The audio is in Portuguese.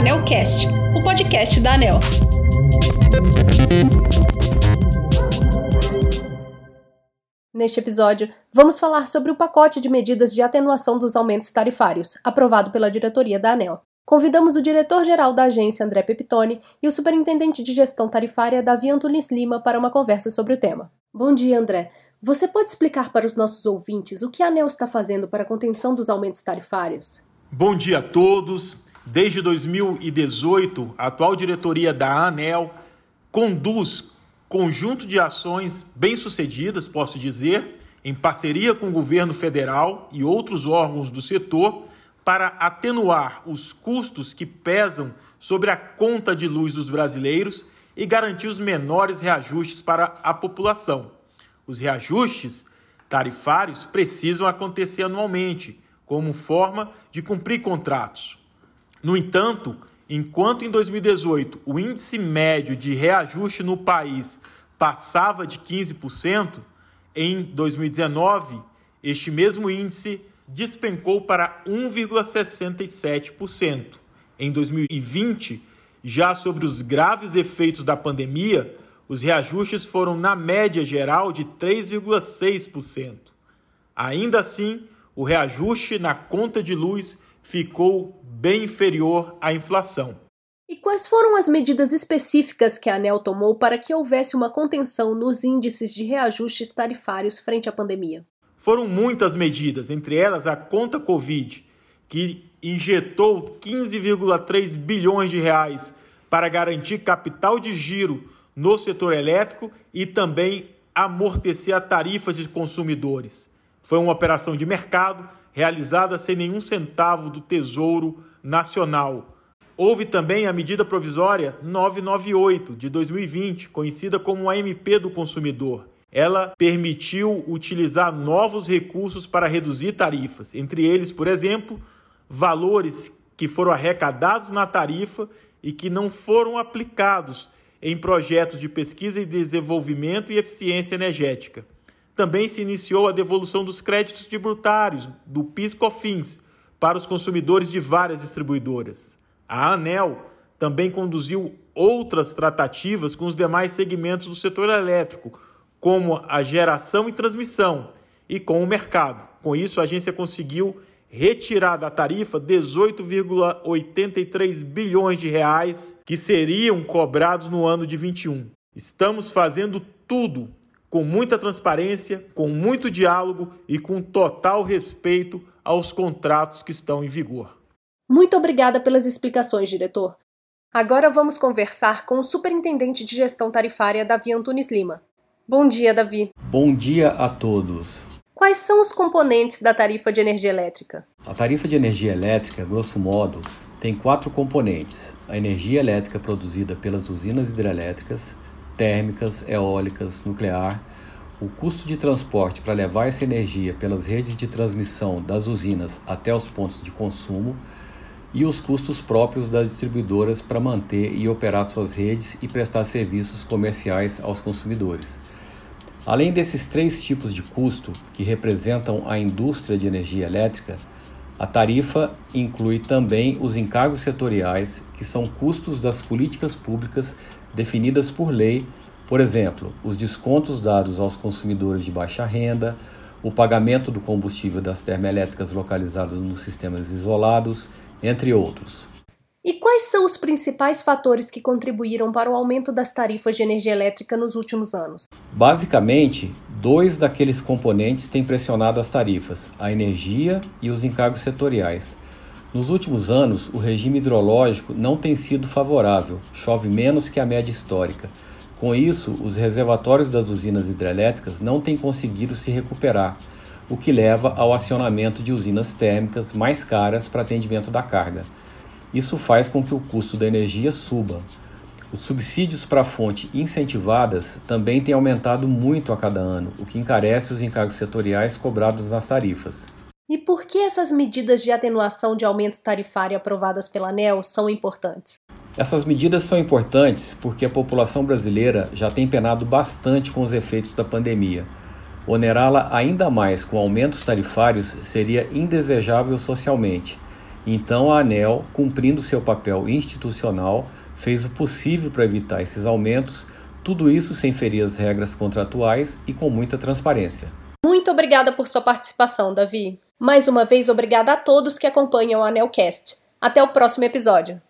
AnelCast, o podcast da Anel. Neste episódio, vamos falar sobre o pacote de medidas de atenuação dos aumentos tarifários, aprovado pela diretoria da ANEL. Convidamos o diretor-geral da agência, André Pepitone, e o superintendente de gestão tarifária, Davi Antunes Lima, para uma conversa sobre o tema. Bom dia, André. Você pode explicar para os nossos ouvintes o que a ANEL está fazendo para a contenção dos aumentos tarifários? Bom dia a todos. Desde 2018, a atual diretoria da ANEL conduz conjunto de ações bem-sucedidas, posso dizer, em parceria com o governo federal e outros órgãos do setor, para atenuar os custos que pesam sobre a conta de luz dos brasileiros e garantir os menores reajustes para a população. Os reajustes tarifários precisam acontecer anualmente, como forma de cumprir contratos. No entanto, enquanto em 2018 o índice médio de reajuste no país passava de 15%, em 2019 este mesmo índice despencou para 1,67%. Em 2020, já sobre os graves efeitos da pandemia, os reajustes foram, na média geral, de 3,6%. Ainda assim, o reajuste na conta de luz ficou bem inferior à inflação. E quais foram as medidas específicas que a ANEL tomou para que houvesse uma contenção nos índices de reajustes tarifários frente à pandemia? Foram muitas medidas, entre elas a conta Covid, que injetou 15,3 bilhões de reais para garantir capital de giro no setor elétrico e também amortecer a tarifa de consumidores. Foi uma operação de mercado realizada sem nenhum centavo do Tesouro Nacional. Houve também a medida provisória 998 de 2020, conhecida como a MP do consumidor. Ela permitiu utilizar novos recursos para reduzir tarifas, entre eles, por exemplo, valores que foram arrecadados na tarifa e que não foram aplicados em projetos de pesquisa e desenvolvimento e eficiência energética. Também se iniciou a devolução dos créditos tributários do PIS/COFINS para os consumidores de várias distribuidoras. A ANEL também conduziu outras tratativas com os demais segmentos do setor elétrico, como a geração e transmissão, e com o mercado. Com isso, a agência conseguiu retirar da tarifa 18,83 bilhões de reais que seriam cobrados no ano de 21. Estamos fazendo tudo com muita transparência, com muito diálogo e com total respeito aos contratos que estão em vigor. Muito obrigada pelas explicações, diretor. Agora vamos conversar com o Superintendente de Gestão Tarifária, Davi Antunes Lima. Bom dia, Davi. Bom dia a todos. Quais são os componentes da tarifa de energia elétrica? A tarifa de energia elétrica, grosso modo, tem quatro componentes: a energia elétrica produzida pelas usinas hidrelétricas, térmicas, eólicas, nuclear, o custo de transporte para levar essa energia pelas redes de transmissão das usinas até os pontos de consumo e os custos próprios das distribuidoras para manter e operar suas redes e prestar serviços comerciais aos consumidores. Além desses três tipos de custo que representam a indústria de energia elétrica, a tarifa inclui também os encargos setoriais, que são custos das políticas públicas definidas por lei, por exemplo, os descontos dados aos consumidores de baixa renda, o pagamento do combustível das termoelétricas localizadas nos sistemas isolados, entre outros. E quais são os principais fatores que contribuíram para o aumento das tarifas de energia elétrica nos últimos anos? Basicamente, dois daqueles componentes têm pressionado as tarifas: a energia e os encargos setoriais. Nos últimos anos, o regime hidrológico não tem sido favorável, chove menos que a média histórica. Com isso, os reservatórios das usinas hidrelétricas não têm conseguido se recuperar, o que leva ao acionamento de usinas térmicas mais caras para atendimento da carga. Isso faz com que o custo da energia suba. Os subsídios para fontes incentivadas também têm aumentado muito a cada ano, o que encarece os encargos setoriais cobrados nas tarifas. E por que essas medidas de atenuação de aumento tarifário aprovadas pela ANEL são importantes? Essas medidas são importantes porque a população brasileira já tem penado bastante com os efeitos da pandemia. Onerá-la ainda mais com aumentos tarifários seria indesejável socialmente. Então, a ANEL, cumprindo seu papel institucional, fez o possível para evitar esses aumentos, tudo isso sem ferir as regras contratuais e com muita transparência. Muito obrigada por sua participação, Davi. Mais uma vez, obrigada a todos que acompanham a Anelcast. Até o próximo episódio!